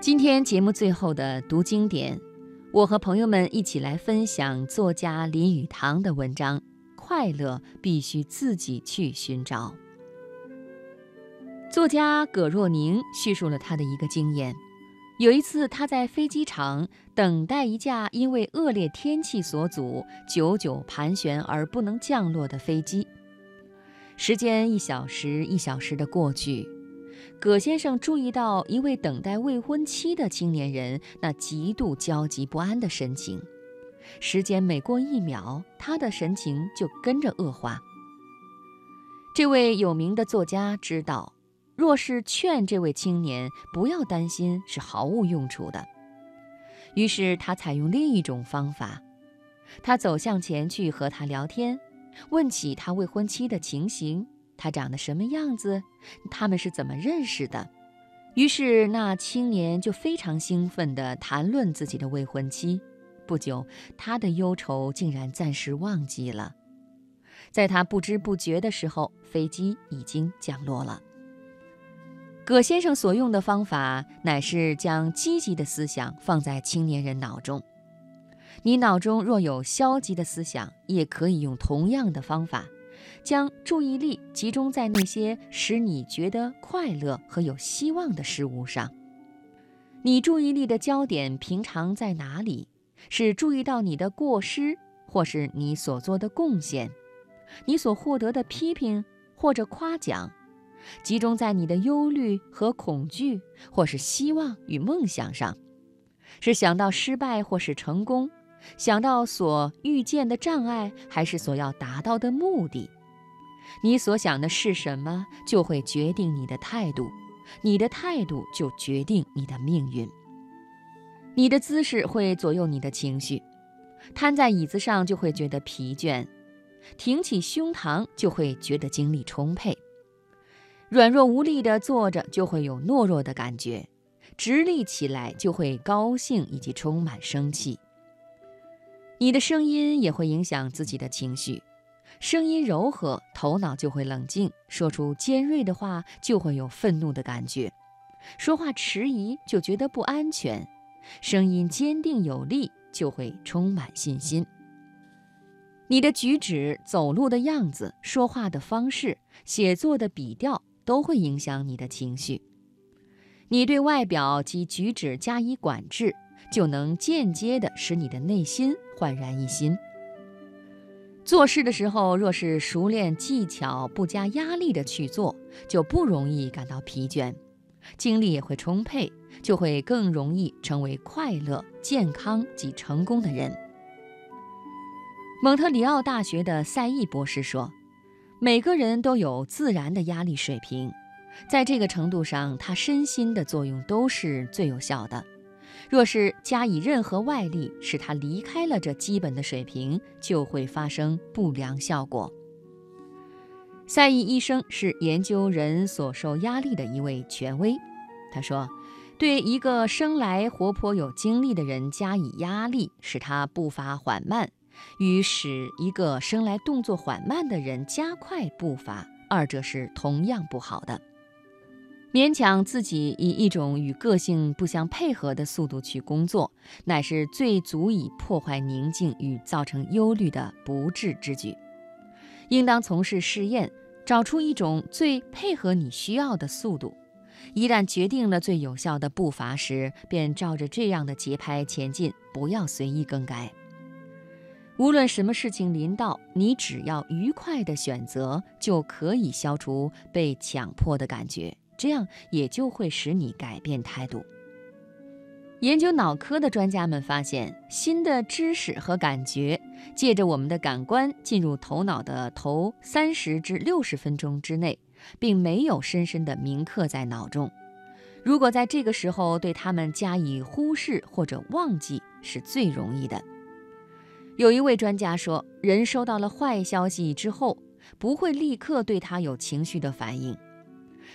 今天节目最后的读经典，我和朋友们一起来分享作家林语堂的文章《快乐必须自己去寻找》。作家葛若宁叙述了他的一个经验：有一次，他在飞机场等待一架因为恶劣天气所阻、久久盘旋而不能降落的飞机，时间一小时一小时的过去。葛先生注意到一位等待未婚妻的青年人那极度焦急不安的神情，时间每过一秒，他的神情就跟着恶化。这位有名的作家知道，若是劝这位青年不要担心，是毫无用处的。于是他采用另一种方法，他走向前去和他聊天，问起他未婚妻的情形。他长得什么样子？他们是怎么认识的？于是那青年就非常兴奋地谈论自己的未婚妻。不久，他的忧愁竟然暂时忘记了。在他不知不觉的时候，飞机已经降落了。葛先生所用的方法乃是将积极的思想放在青年人脑中。你脑中若有消极的思想，也可以用同样的方法。将注意力集中在那些使你觉得快乐和有希望的事物上。你注意力的焦点平常在哪里？是注意到你的过失，或是你所做的贡献，你所获得的批评或者夸奖？集中在你的忧虑和恐惧，或是希望与梦想上？是想到失败或是成功？想到所遇见的障碍，还是所要达到的目的？你所想的是什么，就会决定你的态度；你的态度就决定你的命运。你的姿势会左右你的情绪。瘫在椅子上就会觉得疲倦，挺起胸膛就会觉得精力充沛。软弱无力地坐着就会有懦弱的感觉，直立起来就会高兴以及充满生气。你的声音也会影响自己的情绪。声音柔和，头脑就会冷静；说出尖锐的话，就会有愤怒的感觉；说话迟疑，就觉得不安全；声音坚定有力，就会充满信心。你的举止、走路的样子、说话的方式、写作的笔调，都会影响你的情绪。你对外表及举止加以管制，就能间接地使你的内心焕然一新。做事的时候，若是熟练技巧、不加压力的去做，就不容易感到疲倦，精力也会充沛，就会更容易成为快乐、健康及成功的人。蒙特里奥大学的赛义博士说：“每个人都有自然的压力水平，在这个程度上，他身心的作用都是最有效的。”若是加以任何外力，使他离开了这基本的水平，就会发生不良效果。赛义医生是研究人所受压力的一位权威。他说：“对一个生来活泼有精力的人加以压力，使他步伐缓慢，与使一个生来动作缓慢的人加快步伐，二者是同样不好的。”勉强自己以一种与个性不相配合的速度去工作，乃是最足以破坏宁静与造成忧虑的不智之举。应当从事试验，找出一种最配合你需要的速度。一旦决定了最有效的步伐时，便照着这样的节拍前进，不要随意更改。无论什么事情临到，你只要愉快的选择，就可以消除被强迫的感觉。这样也就会使你改变态度。研究脑科的专家们发现，新的知识和感觉借着我们的感官进入头脑的头三十至六十分钟之内，并没有深深地铭刻在脑中。如果在这个时候对他们加以忽视或者忘记，是最容易的。有一位专家说，人收到了坏消息之后，不会立刻对他有情绪的反应。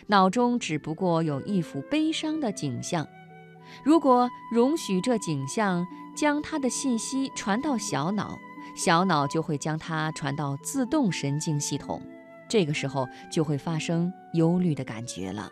脑中只不过有一幅悲伤的景象，如果容许这景象将他的信息传到小脑，小脑就会将它传到自动神经系统，这个时候就会发生忧虑的感觉了。